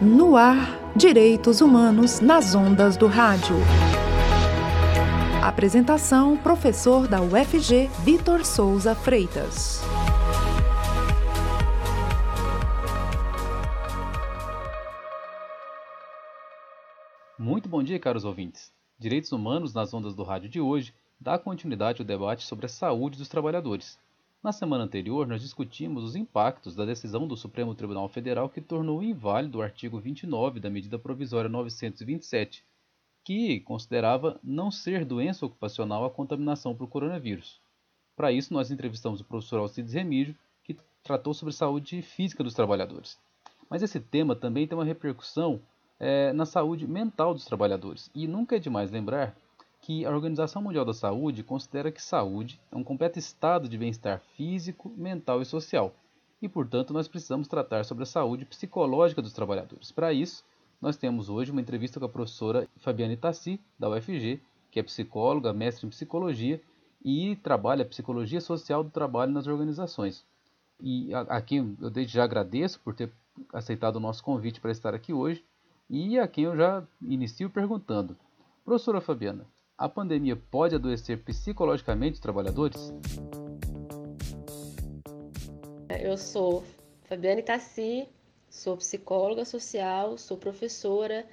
No ar, Direitos Humanos nas ondas do rádio. Apresentação: professor da UFG, Vitor Souza Freitas. Muito bom dia, caros ouvintes. Direitos Humanos nas ondas do rádio de hoje dá continuidade ao debate sobre a saúde dos trabalhadores. Na semana anterior, nós discutimos os impactos da decisão do Supremo Tribunal Federal que tornou inválido o artigo 29 da medida provisória 927, que considerava não ser doença ocupacional a contaminação por coronavírus. Para isso, nós entrevistamos o professor Alcides Remígio, que tratou sobre saúde física dos trabalhadores. Mas esse tema também tem uma repercussão é, na saúde mental dos trabalhadores. E nunca é demais lembrar que a Organização Mundial da Saúde considera que saúde é um completo estado de bem-estar físico, mental e social, e portanto nós precisamos tratar sobre a saúde psicológica dos trabalhadores. Para isso, nós temos hoje uma entrevista com a professora Fabiane Tassi, da UFG, que é psicóloga, mestre em psicologia e trabalha psicologia social do trabalho nas organizações. E a, quem eu desde já agradeço por ter aceitado o nosso convite para estar aqui hoje e a quem eu já inicio perguntando. Professora Fabiana, a pandemia pode adoecer psicologicamente os trabalhadores? Eu sou Fabiane Tassi, sou psicóloga social, sou professora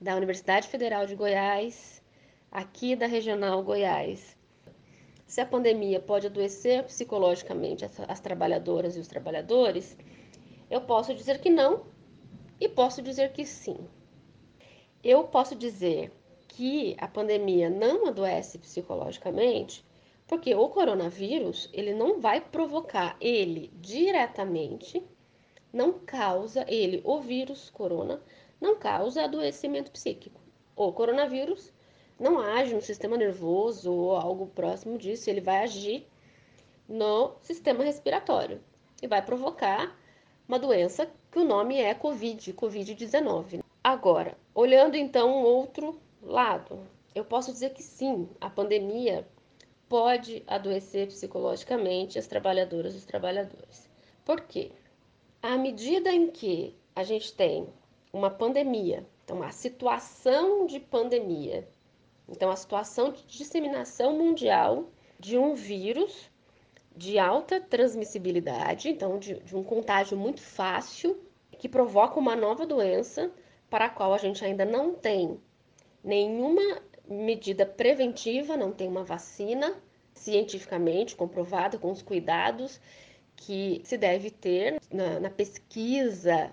da Universidade Federal de Goiás, aqui da Regional Goiás. Se a pandemia pode adoecer psicologicamente as, as trabalhadoras e os trabalhadores, eu posso dizer que não e posso dizer que sim. Eu posso dizer que a pandemia não adoece psicologicamente, porque o coronavírus, ele não vai provocar ele diretamente, não causa ele, o vírus corona, não causa adoecimento psíquico. O coronavírus não age no sistema nervoso ou algo próximo disso, ele vai agir no sistema respiratório e vai provocar uma doença que o nome é COVID, COVID-19. Agora, olhando então um outro lado, eu posso dizer que sim, a pandemia pode adoecer psicologicamente as trabalhadoras e os trabalhadores. Por quê? À medida em que a gente tem uma pandemia, então a situação de pandemia, então a situação de disseminação mundial de um vírus de alta transmissibilidade, então de, de um contágio muito fácil, que provoca uma nova doença para a qual a gente ainda não tem nenhuma medida preventiva, não tem uma vacina cientificamente comprovada com os cuidados que se deve ter na, na pesquisa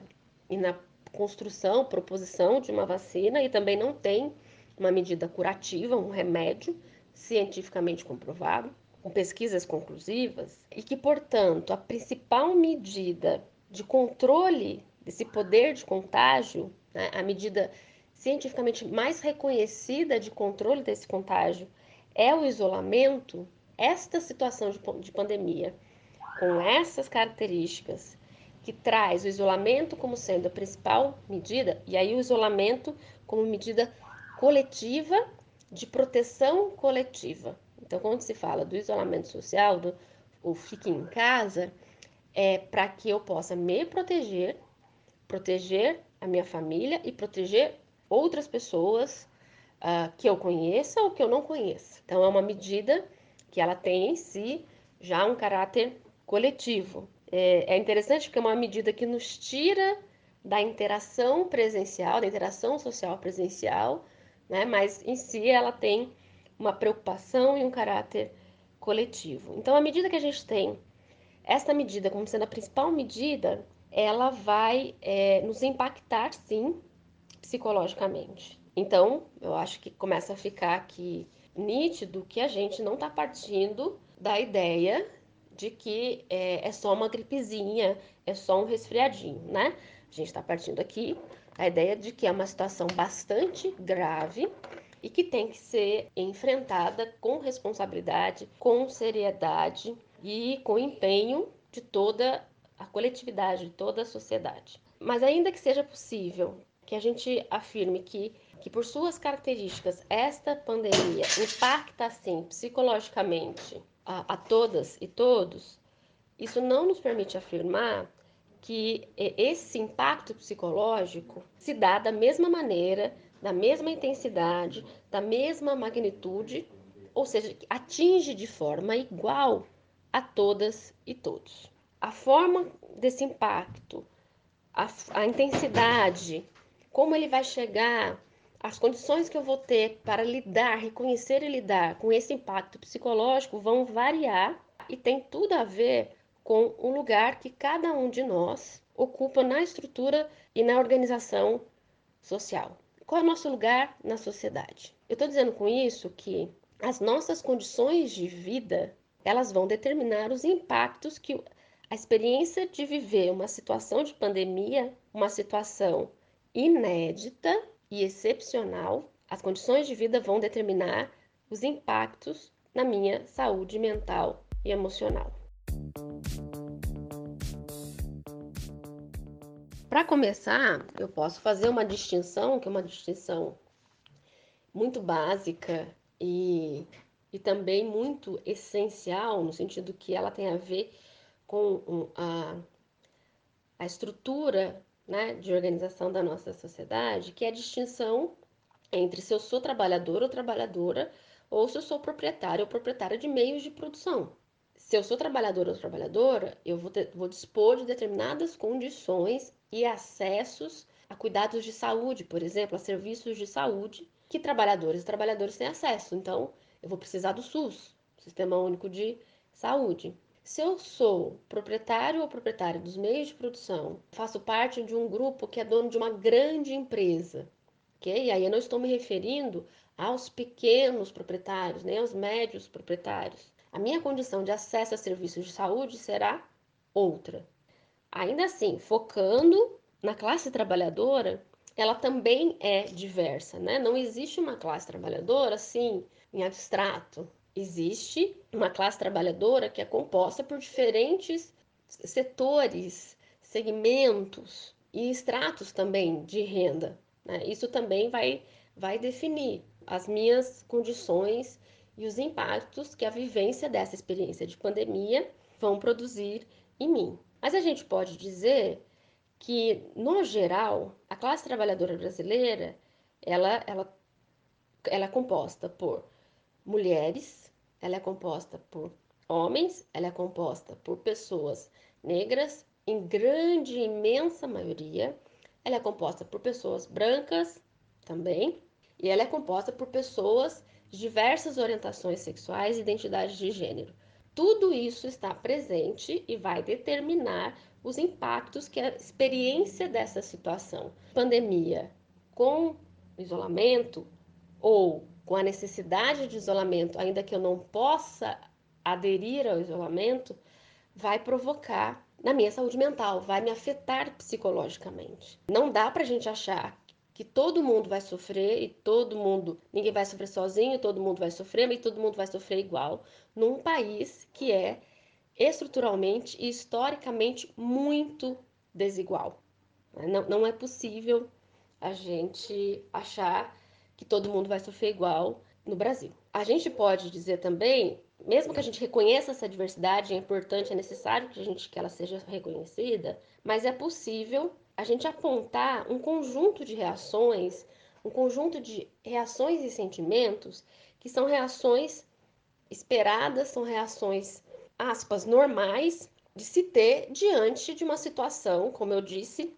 e na construção, proposição de uma vacina e também não tem uma medida curativa, um remédio cientificamente comprovado, com pesquisas conclusivas, e que, portanto, a principal medida de controle desse poder de contágio, né, a medida cientificamente mais reconhecida de controle desse contágio é o isolamento, esta situação de, de pandemia, com essas características, que traz o isolamento como sendo a principal medida, e aí o isolamento como medida coletiva de proteção coletiva. Então, quando se fala do isolamento social, do o fique em casa, é para que eu possa me proteger, proteger a minha família e proteger outras pessoas uh, que eu conheça ou que eu não conheça. Então, é uma medida que ela tem em si já um caráter coletivo. É, é interessante porque é uma medida que nos tira da interação presencial, da interação social presencial, né? mas em si ela tem uma preocupação e um caráter coletivo. Então, à medida que a gente tem esta medida como sendo a principal medida, ela vai é, nos impactar, sim, psicologicamente. Então, eu acho que começa a ficar aqui nítido que a gente não está partindo da ideia de que é, é, só uma gripezinha, é só um resfriadinho, né? A gente está partindo aqui da ideia de que é uma situação bastante grave e que tem que ser enfrentada com responsabilidade, com seriedade e com empenho de toda a coletividade, de toda a sociedade. Mas ainda que seja possível que a gente afirme que, que por suas características, esta pandemia impacta, assim, psicologicamente a, a todas e todos, isso não nos permite afirmar que esse impacto psicológico se dá da mesma maneira, da mesma intensidade, da mesma magnitude, ou seja, atinge de forma igual a todas e todos. A forma desse impacto, a, a intensidade, como ele vai chegar, as condições que eu vou ter para lidar, reconhecer e lidar com esse impacto psicológico vão variar e tem tudo a ver com o lugar que cada um de nós ocupa na estrutura e na organização social. Qual é o nosso lugar na sociedade? Eu estou dizendo com isso que as nossas condições de vida elas vão determinar os impactos que a experiência de viver uma situação de pandemia, uma situação inédita e excepcional, as condições de vida vão determinar os impactos na minha saúde mental e emocional. Para começar, eu posso fazer uma distinção, que é uma distinção muito básica e, e também muito essencial, no sentido que ela tem a ver com a, a estrutura né, de organização da nossa sociedade, que é a distinção entre se eu sou trabalhador ou trabalhadora, ou se eu sou proprietário ou proprietária de meios de produção. Se eu sou trabalhador ou trabalhadora, eu vou, ter, vou dispor de determinadas condições e acessos a cuidados de saúde, por exemplo, a serviços de saúde que trabalhadores e trabalhadores têm acesso. Então, eu vou precisar do SUS, Sistema Único de Saúde. Se eu sou proprietário ou proprietária dos meios de produção, faço parte de um grupo que é dono de uma grande empresa, ok? E aí eu não estou me referindo aos pequenos proprietários, nem aos médios proprietários. A minha condição de acesso a serviços de saúde será outra. Ainda assim, focando na classe trabalhadora, ela também é diversa, né? Não existe uma classe trabalhadora assim, em abstrato. Existe uma classe trabalhadora que é composta por diferentes setores, segmentos e estratos também de renda. Né? Isso também vai, vai definir as minhas condições e os impactos que a vivência dessa experiência de pandemia vão produzir em mim. Mas a gente pode dizer que, no geral, a classe trabalhadora brasileira ela, ela, ela é composta por mulheres, ela é composta por homens, ela é composta por pessoas negras, em grande, imensa maioria, ela é composta por pessoas brancas também, e ela é composta por pessoas de diversas orientações sexuais e identidades de gênero. Tudo isso está presente e vai determinar os impactos que a experiência dessa situação, pandemia, com isolamento ou com a necessidade de isolamento, ainda que eu não possa aderir ao isolamento, vai provocar na minha saúde mental, vai me afetar psicologicamente. Não dá para a gente achar que todo mundo vai sofrer e todo mundo, ninguém vai sofrer sozinho, todo mundo vai sofrer, mas todo mundo vai sofrer igual, num país que é estruturalmente e historicamente muito desigual. Não, não é possível a gente achar que todo mundo vai sofrer igual no Brasil. A gente pode dizer também, mesmo que a gente reconheça essa diversidade, é importante, é necessário que a gente que ela seja reconhecida, mas é possível a gente apontar um conjunto de reações, um conjunto de reações e sentimentos que são reações esperadas, são reações, aspas, normais de se ter diante de uma situação, como eu disse,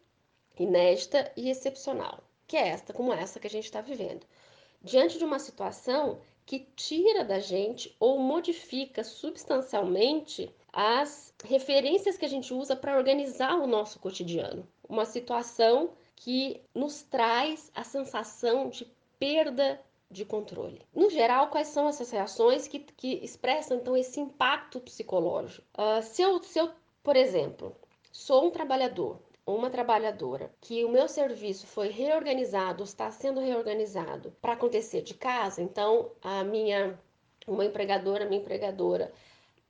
inédita e excepcional, que é esta, como essa que a gente está vivendo. Diante de uma situação que tira da gente ou modifica substancialmente as referências que a gente usa para organizar o nosso cotidiano uma situação que nos traz a sensação de perda de controle. No geral, quais são essas reações que, que expressam então esse impacto psicológico? Uh, se, eu, se eu, por exemplo, sou um trabalhador uma trabalhadora que o meu serviço foi reorganizado, está sendo reorganizado para acontecer de casa, então a minha uma empregadora, minha empregadora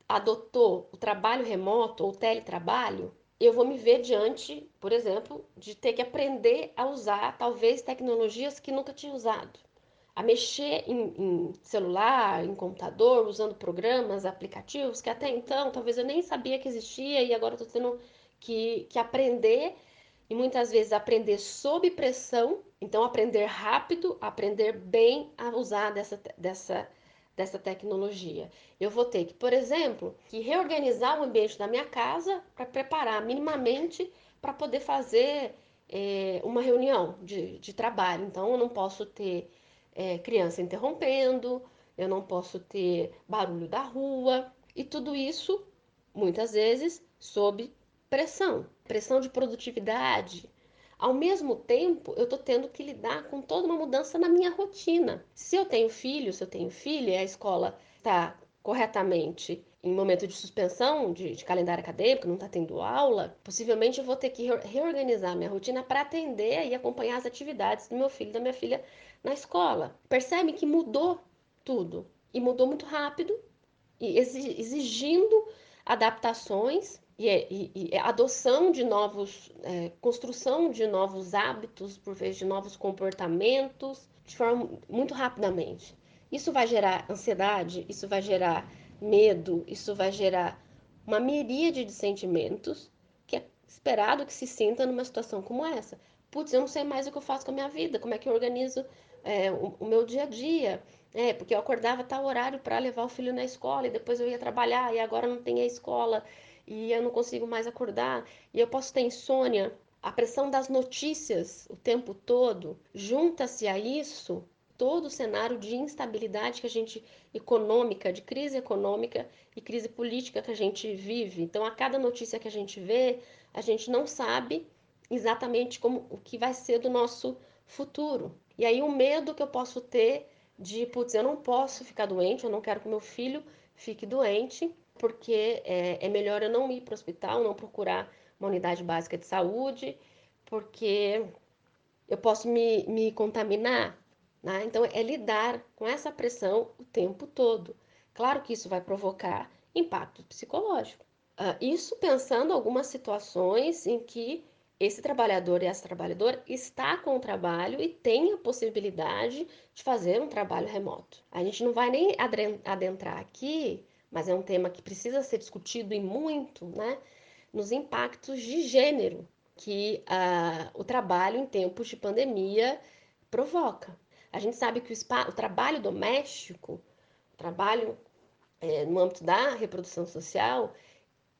adotou o trabalho remoto ou teletrabalho, eu vou me ver diante, por exemplo, de ter que aprender a usar talvez tecnologias que nunca tinha usado, a mexer em, em, celular, em computador, usando programas, aplicativos que até então talvez eu nem sabia que existia e agora estou tendo que, que aprender, e muitas vezes aprender sob pressão, então aprender rápido, aprender bem a usar dessa, dessa, dessa tecnologia. Eu vou ter que, por exemplo, que reorganizar o ambiente da minha casa para preparar minimamente para poder fazer é, uma reunião de, de trabalho. Então, eu não posso ter é, criança interrompendo, eu não posso ter barulho da rua, e tudo isso, muitas vezes, sob pressão pressão de produtividade. Ao mesmo tempo, eu estou tendo que lidar com toda uma mudança na minha rotina. Se eu tenho filho, se eu tenho filha, a escola está corretamente em momento de suspensão de, de calendário acadêmico, não está tendo aula, possivelmente eu vou ter que reorganizar minha rotina para atender e acompanhar as atividades do meu filho e da minha filha na escola. Percebe que mudou tudo e mudou muito rápido e exigindo adaptações e, e, e adoção de novos, é, construção de novos hábitos, por vez de novos comportamentos, de forma muito rapidamente. Isso vai gerar ansiedade, isso vai gerar medo, isso vai gerar uma miríade de sentimentos que é esperado que se sinta numa situação como essa. Putz, eu não sei mais o que eu faço com a minha vida, como é que eu organizo é, o, o, meu dia a dia. É, porque eu acordava tal horário para levar o filho na escola e depois eu ia trabalhar e agora não tem a escola e eu não consigo mais acordar e eu posso ter insônia. A pressão das notícias o tempo todo, junta-se a isso todo o cenário de instabilidade que a gente econômica, de crise econômica e crise política que a gente vive. Então, a cada notícia que a gente vê, a gente não sabe exatamente como o que vai ser do nosso futuro. E aí o medo que eu posso ter de, putz, eu não posso ficar doente, eu não quero que meu filho fique doente, porque é, é melhor eu não ir para o hospital, não procurar uma unidade básica de saúde, porque eu posso me, me contaminar. Né? Então, é lidar com essa pressão o tempo todo. Claro que isso vai provocar impacto psicológico. Uh, isso pensando algumas situações em que esse trabalhador e essa trabalhadora está com o trabalho e tem a possibilidade de fazer um trabalho remoto. A gente não vai nem adentrar aqui mas é um tema que precisa ser discutido e muito, né, nos impactos de gênero que uh, o trabalho em tempos de pandemia provoca. A gente sabe que o, o trabalho doméstico, o trabalho é, no âmbito da reprodução social,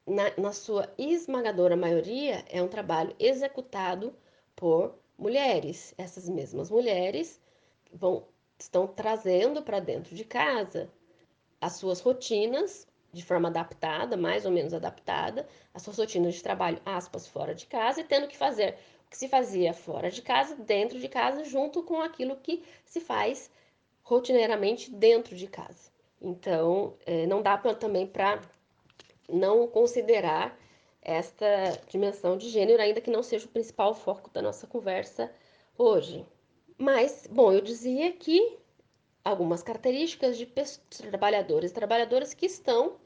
na, na sua esmagadora maioria, é um trabalho executado por mulheres. Essas mesmas mulheres vão estão trazendo para dentro de casa as suas rotinas de forma adaptada, mais ou menos adaptada, as suas rotinas de trabalho, aspas, fora de casa, e tendo que fazer o que se fazia fora de casa, dentro de casa, junto com aquilo que se faz rotineiramente dentro de casa. Então, é, não dá pra, também para não considerar esta dimensão de gênero, ainda que não seja o principal foco da nossa conversa hoje. Mas, bom, eu dizia que algumas características de trabalhadores e trabalhadoras que estão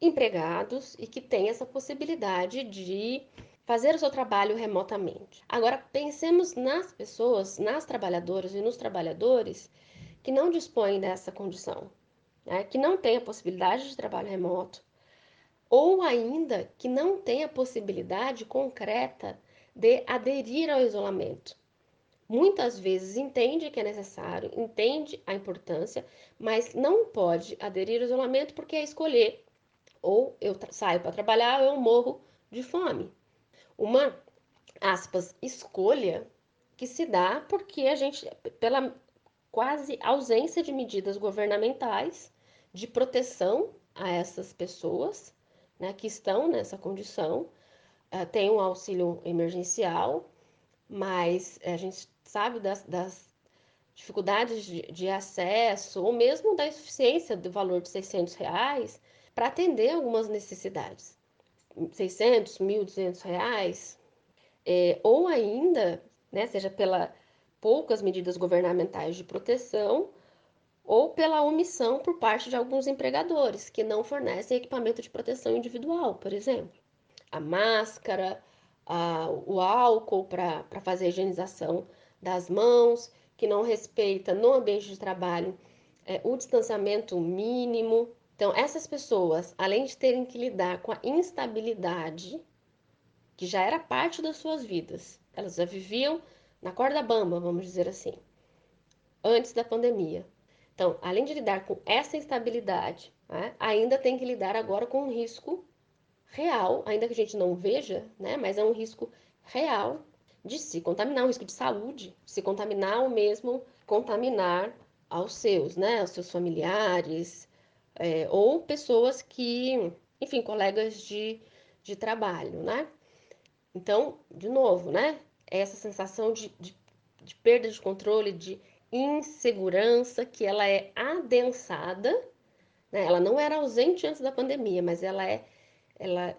empregados e que têm essa possibilidade de fazer o seu trabalho remotamente. Agora, pensemos nas pessoas, nas trabalhadoras e nos trabalhadores que não dispõem dessa condição, né? que não têm a possibilidade de trabalho remoto, ou ainda que não têm a possibilidade concreta de aderir ao isolamento muitas vezes entende que é necessário, entende a importância, mas não pode aderir ao isolamento porque é escolher ou eu saio para trabalhar ou eu morro de fome. Uma aspas escolha que se dá porque a gente pela quase ausência de medidas governamentais de proteção a essas pessoas, né, que estão nessa condição, uh, tem um auxílio emergencial, mas a gente sabe, das, das dificuldades de, de, acesso, ou mesmo da insuficiência do valor de 600 reais para atender algumas necessidades. 600, 1.200 reais, é, ou ainda, né, seja pela poucas medidas governamentais de proteção, ou pela omissão por parte de alguns empregadores que não fornecem equipamento de proteção individual, por exemplo. A máscara, o álcool para fazer a higienização das mãos, que não respeita no ambiente de trabalho é, o distanciamento mínimo. Então, essas pessoas, além de terem que lidar com a instabilidade que já era parte das suas vidas. Elas já viviam na corda bamba, vamos dizer assim, antes da pandemia. Então, além de lidar com essa instabilidade, né, ainda tem que lidar agora com um risco real, ainda que a gente não veja, né, mas é um risco real de se contaminar, um risco de saúde, se contaminar ou mesmo contaminar aos seus, né, aos seus familiares, é, ou pessoas que, enfim, colegas de, de trabalho, né? Então, de novo, né, essa sensação de, de, de perda de controle, de insegurança, que ela é adensada, né? ela não era ausente antes da pandemia, mas ela é, ela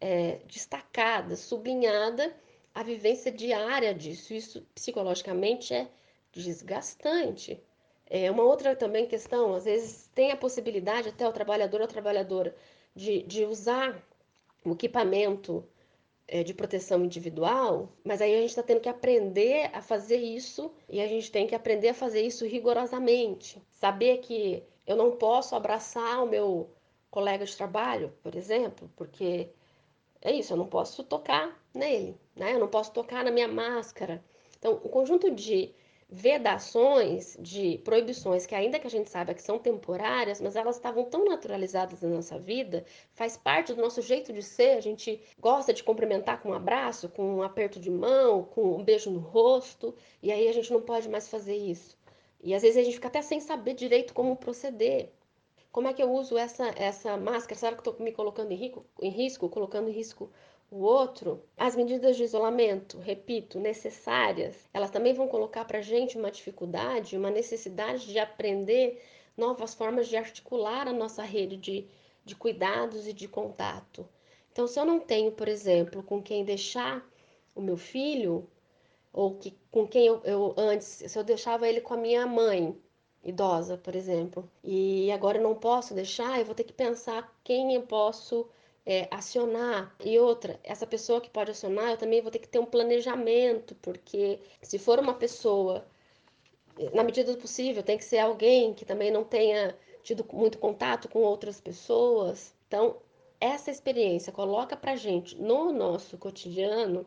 é destacada, sublinhada a vivência diária disso. Isso psicologicamente é desgastante. É uma outra também questão, às vezes tem a possibilidade até o trabalhador ou a trabalhadora de, de usar o equipamento é, de proteção individual, mas aí a gente está tendo que aprender a fazer isso e a gente tem que aprender a fazer isso rigorosamente. Saber que eu não posso abraçar o meu colega de trabalho, por exemplo, porque é isso, eu não posso tocar nele, né? Eu não posso tocar na minha máscara. Então, o conjunto de vedações, de proibições que ainda que a gente saiba que são temporárias, mas elas estavam tão naturalizadas na nossa vida, faz parte do nosso jeito de ser, a gente gosta de cumprimentar com um abraço, com um aperto de mão, com um beijo no rosto, e aí a gente não pode mais fazer isso. E às vezes a gente fica até sem saber direito como proceder. Como é que eu uso essa, essa máscara? Será que estou me colocando em, rico, em risco, colocando em risco o outro, as medidas de isolamento, repito, necessárias, elas também vão colocar para a gente uma dificuldade, uma necessidade de aprender novas formas de articular a nossa rede de, de cuidados e de contato. Então, se eu não tenho, por exemplo, com quem deixar o meu filho, ou que, com quem eu, eu antes, se eu deixava ele com a minha mãe, idosa, por exemplo, e agora eu não posso deixar, eu vou ter que pensar quem eu posso é, acionar. E outra, essa pessoa que pode acionar, eu também vou ter que ter um planejamento, porque se for uma pessoa, na medida do possível, tem que ser alguém que também não tenha tido muito contato com outras pessoas. Então, essa experiência coloca para gente no nosso cotidiano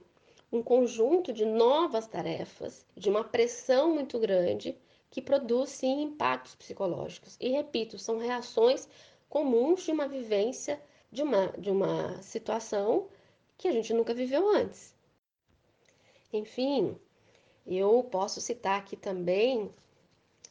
um conjunto de novas tarefas, de uma pressão muito grande que produz sim impactos psicológicos. E repito, são reações comuns de uma vivência de uma, de uma situação que a gente nunca viveu antes. Enfim, eu posso citar aqui também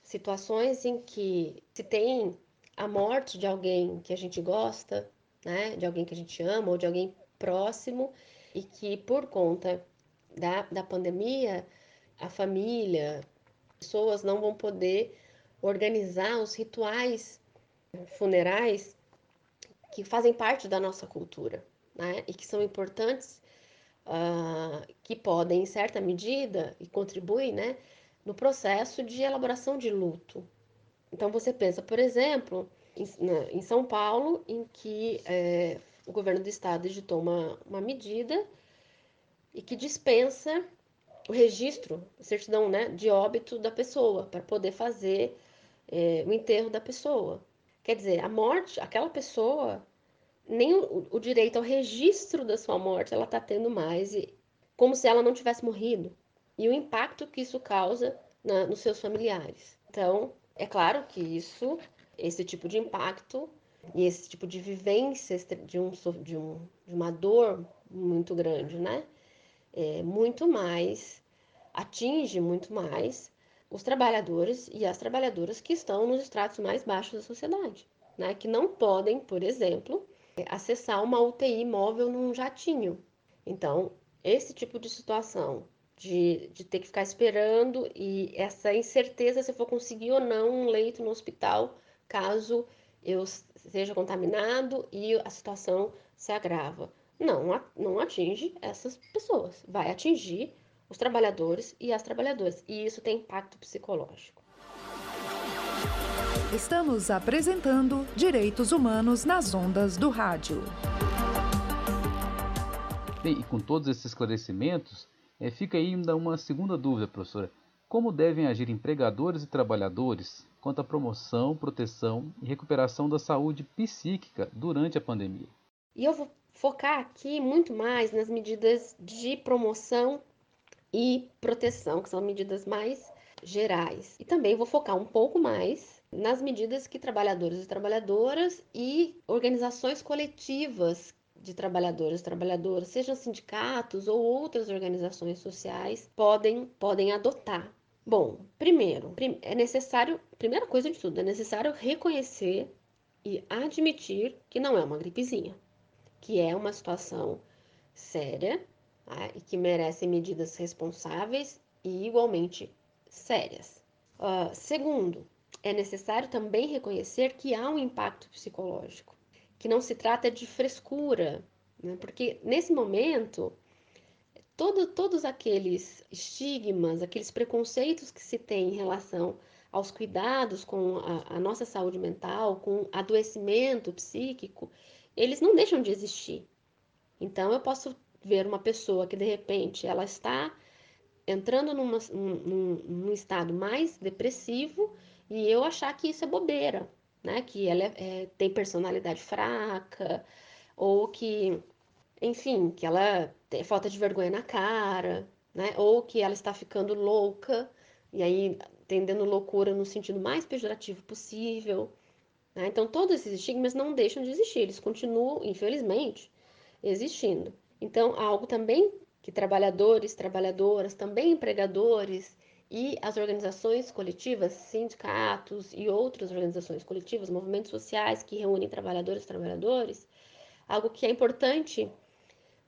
situações em que se tem a morte de alguém que a gente gosta, né, de alguém que a gente ama ou de alguém próximo e que por conta da, da pandemia a família, pessoas não vão poder organizar os rituais funerais que fazem parte da nossa cultura, né? E que são importantes, uh, que podem, em certa medida, e contribuem, né? No processo de elaboração de luto. Então, você pensa, por exemplo, em, em São Paulo, em que é, o governo do estado editou uma, uma medida e que dispensa o registro, certidão né, de óbito da pessoa, para poder fazer é, o enterro da pessoa. Quer dizer, a morte, aquela pessoa, nem o, o direito ao registro da sua morte ela está tendo mais, e, como se ela não tivesse morrido. E o impacto que isso causa na, nos seus familiares. Então, é claro que isso, esse tipo de impacto e esse tipo de vivência de, um, de, um, de uma dor muito grande, né? É muito mais, atinge muito mais os trabalhadores e as trabalhadoras que estão nos estratos mais baixos da sociedade, né? que não podem, por exemplo, acessar uma UTI móvel num jatinho. Então, esse tipo de situação de, de ter que ficar esperando e essa incerteza se eu vou conseguir ou não um leito no hospital caso eu seja contaminado e a situação se agrava. Não, não atinge essas pessoas, vai atingir os trabalhadores e as trabalhadoras, e isso tem impacto psicológico. Estamos apresentando Direitos Humanos nas Ondas do Rádio. Bem, e com todos esses esclarecimentos, é, fica ainda uma segunda dúvida, professora. Como devem agir empregadores e trabalhadores quanto à promoção, proteção e recuperação da saúde psíquica durante a pandemia? E eu vou focar aqui muito mais nas medidas de promoção e proteção, que são medidas mais gerais. E também vou focar um pouco mais nas medidas que trabalhadores e trabalhadoras e organizações coletivas de trabalhadores e trabalhadoras, sejam sindicatos ou outras organizações sociais, podem, podem adotar. Bom, primeiro, é necessário, primeira coisa de tudo, é necessário reconhecer e admitir que não é uma gripezinha, que é uma situação séria tá? e que merece medidas responsáveis e igualmente sérias. Uh, segundo, é necessário também reconhecer que há um impacto psicológico, que não se trata de frescura, né? porque nesse momento todo, todos aqueles estigmas, aqueles preconceitos que se tem em relação aos cuidados com a, a, nossa saúde mental, com adoecimento psíquico, eles não deixam de existir. Então, eu posso ver uma pessoa que de repente ela está entrando numa, num, num, estado mais depressivo e eu achar que isso é bobeira, né? Que ela é, é, tem personalidade fraca ou que, enfim, que ela tem falta de vergonha na cara, né? Ou que ela está ficando louca e aí tendendo loucura no sentido mais pejorativo possível. Né? Então, todos esses estigmas não deixam de existir, eles continuam, infelizmente, existindo. Então, algo também que trabalhadores, trabalhadoras, também empregadores e as organizações coletivas, sindicatos e outras organizações coletivas, movimentos sociais que reúnem trabalhadores e trabalhadores, algo que é importante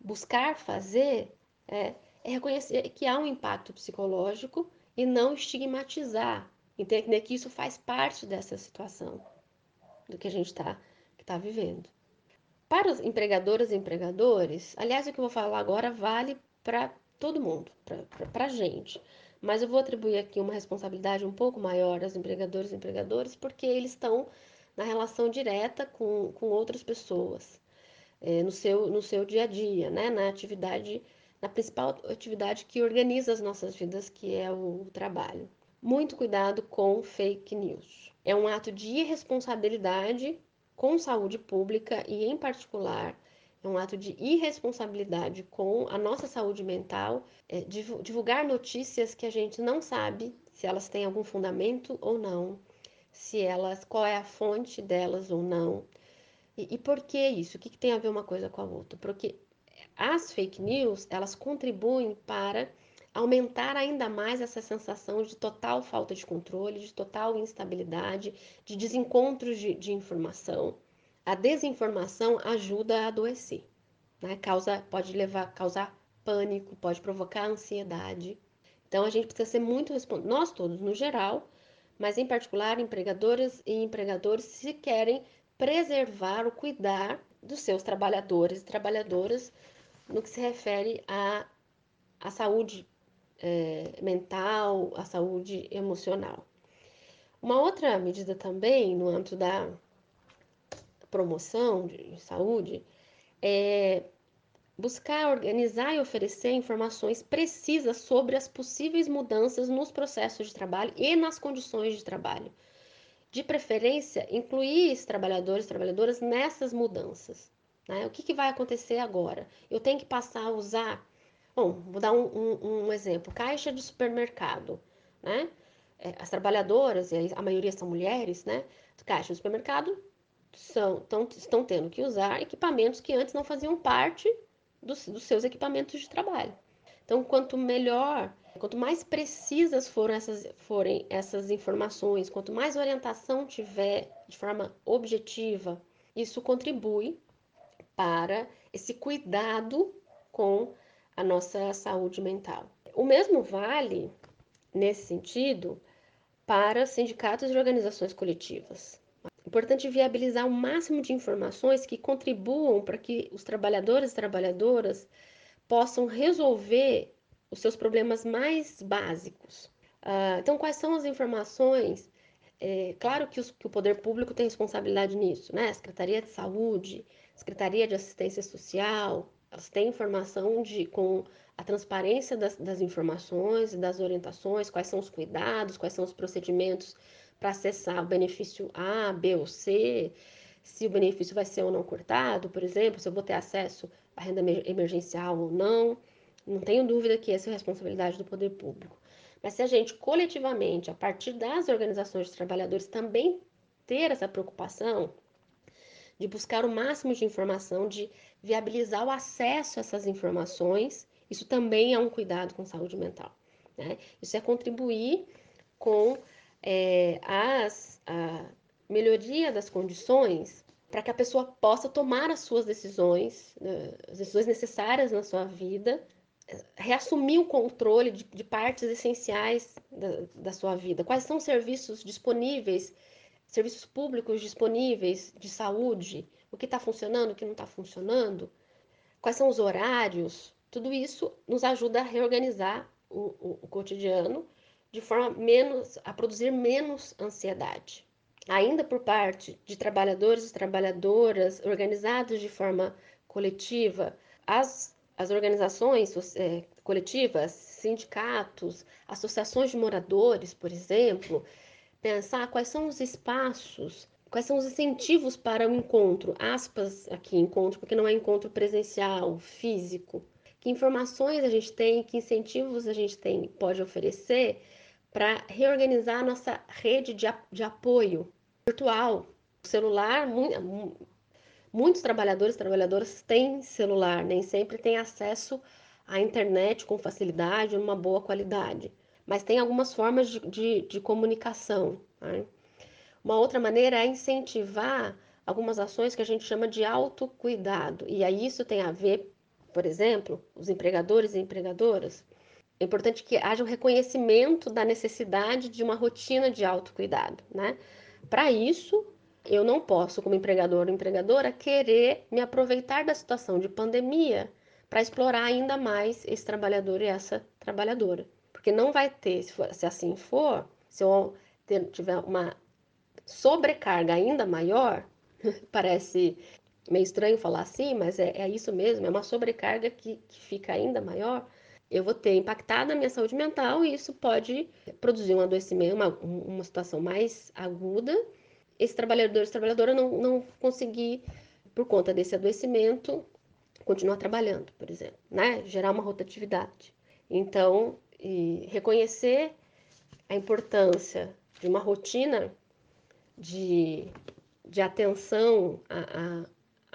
buscar fazer é, é reconhecer que há um impacto psicológico e não estigmatizar, entender que isso faz parte dessa situação do que a gente está tá vivendo. Para os empregadoras e empregadores, aliás, o que eu vou falar agora vale para todo mundo, para a gente. Mas eu vou atribuir aqui uma responsabilidade um pouco maior aos empregadores e empregadores, porque eles estão na relação direta com, com outras pessoas, é, no, seu, no seu dia a dia, né? na atividade na principal atividade que organiza as nossas vidas, que é o trabalho. Muito cuidado com fake news. É um ato de irresponsabilidade com saúde pública e, em particular, é um ato de irresponsabilidade com a nossa saúde mental, é, divulgar notícias que a gente não sabe se elas têm algum fundamento ou não, se elas, qual é a fonte delas ou não. E, e por que isso? O que, que tem a ver uma coisa com a outra? Porque as fake news, elas contribuem para aumentar ainda mais essa sensação de total falta de controle, de total instabilidade, de desencontros de, de informação. A desinformação ajuda a adoecer, né? Causa, pode levar, causar pânico, pode provocar ansiedade. Então a gente precisa ser muito responsável, nós todos no geral, mas em particular empregadoras e empregadores se querem preservar ou cuidar dos seus trabalhadores e trabalhadoras no que se refere à, à saúde é, mental, à saúde emocional. Uma outra medida também no âmbito da promoção de saúde é buscar organizar e oferecer informações precisas sobre as possíveis mudanças nos processos de trabalho e nas condições de trabalho. De preferência, incluir os trabalhadores e trabalhadoras nessas mudanças. Né? O que, que, vai acontecer agora? Eu tenho que passar a usar. Bom, vou dar um, um, um exemplo: caixa de supermercado. Né? É, as trabalhadoras, e a maioria são mulheres, né? Caixa de supermercado são, tão, estão tendo que usar equipamentos que antes não faziam parte dos, dos seus equipamentos de trabalho. Então, quanto melhor, quanto mais precisas essas, forem essas informações, quanto mais orientação tiver de forma objetiva, isso contribui para esse cuidado com a nossa saúde mental. O mesmo vale, nesse sentido, para sindicatos e organizações coletivas. É importante viabilizar o máximo de informações que contribuam para que os trabalhadores e trabalhadoras possam resolver os seus problemas mais básicos. Uh, então, quais são as informações? É, claro que, os, que, o poder público tem responsabilidade nisso, né? Secretaria de Saúde, Secretaria de Assistência Social, elas têm informação de com a transparência das, das informações e das orientações, quais são os cuidados, quais são os procedimentos para acessar o benefício A, B ou C, se o benefício vai ser ou não cortado, por exemplo, se eu vou ter acesso à renda emergencial ou não. Não tenho dúvida que essa é a responsabilidade do poder público. Mas se a gente coletivamente, a partir das organizações de trabalhadores, também ter essa preocupação de buscar o máximo de informação, de viabilizar o acesso a essas informações, isso também é um cuidado com saúde mental. Né? Isso é contribuir com é, as, a melhoria das condições para que a pessoa possa tomar as suas decisões, né, as decisões necessárias na sua vida, reassumir o controle de, de partes essenciais da, da sua vida. Quais são os serviços disponíveis, serviços públicos disponíveis de saúde, o que está funcionando, o que não está funcionando, quais são os horários, tudo isso nos ajuda a reorganizar o, o, o cotidiano de forma menos a produzir menos ansiedade. Ainda por parte de trabalhadores e trabalhadoras organizados de forma coletiva, as, as organizações é, coletivas, sindicatos, associações de moradores, por exemplo, pensar quais são os espaços, quais são os incentivos para o encontro, aspas aqui, encontro, porque não é encontro presencial, físico, que informações a gente tem, que incentivos a gente tem, pode oferecer para reorganizar a nossa rede de, de apoio virtual. O celular, muitos trabalhadores e trabalhadoras têm celular, nem sempre têm acesso à internet com facilidade, numa boa qualidade, mas tem algumas formas de, de, de comunicação. Né? Uma outra maneira é incentivar algumas ações que a gente chama de autocuidado, e aí isso tem a ver por exemplo, os empregadores e empregadoras, é importante que haja o um reconhecimento da necessidade de uma rotina de autocuidado, né? Para isso, eu não posso, como empregador ou empregadora, querer me aproveitar da situação de pandemia para explorar ainda mais esse trabalhador e essa trabalhadora. Porque não vai ter, se, for, se assim for, se eu tiver uma sobrecarga ainda maior, parece meio estranho falar assim, mas é, é isso mesmo, é uma sobrecarga que, que fica ainda maior. Eu vou ter impactado a minha saúde mental e isso pode produzir um adoecimento, uma, uma situação mais aguda. Esse trabalhador, essa trabalhadora não, não conseguir, por conta desse adoecimento, continuar trabalhando, por exemplo, né? Gerar uma rotatividade. Então, reconhecer a importância de uma rotina de, de atenção a,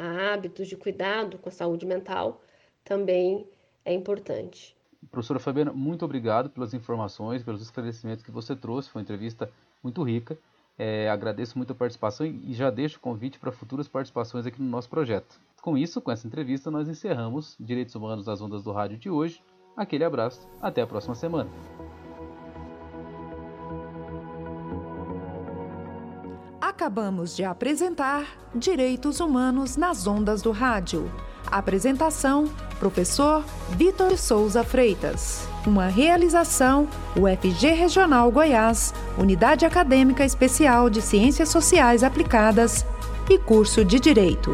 a, a hábitos de cuidado com a saúde mental também é importante. Professora Fabiana, muito obrigado pelas informações, pelos esclarecimentos que você trouxe. Foi uma entrevista muito rica. É, agradeço muito a participação e já deixo o convite para futuras participações aqui no nosso projeto. Com isso, com essa entrevista, nós encerramos Direitos Humanos das Ondas do Rádio de hoje. Aquele abraço, até a próxima semana. Acabamos de apresentar Direitos Humanos nas Ondas do Rádio. Apresentação: Professor Vitor Souza Freitas. Uma realização: UFG Regional Goiás, Unidade Acadêmica Especial de Ciências Sociais Aplicadas e Curso de Direito.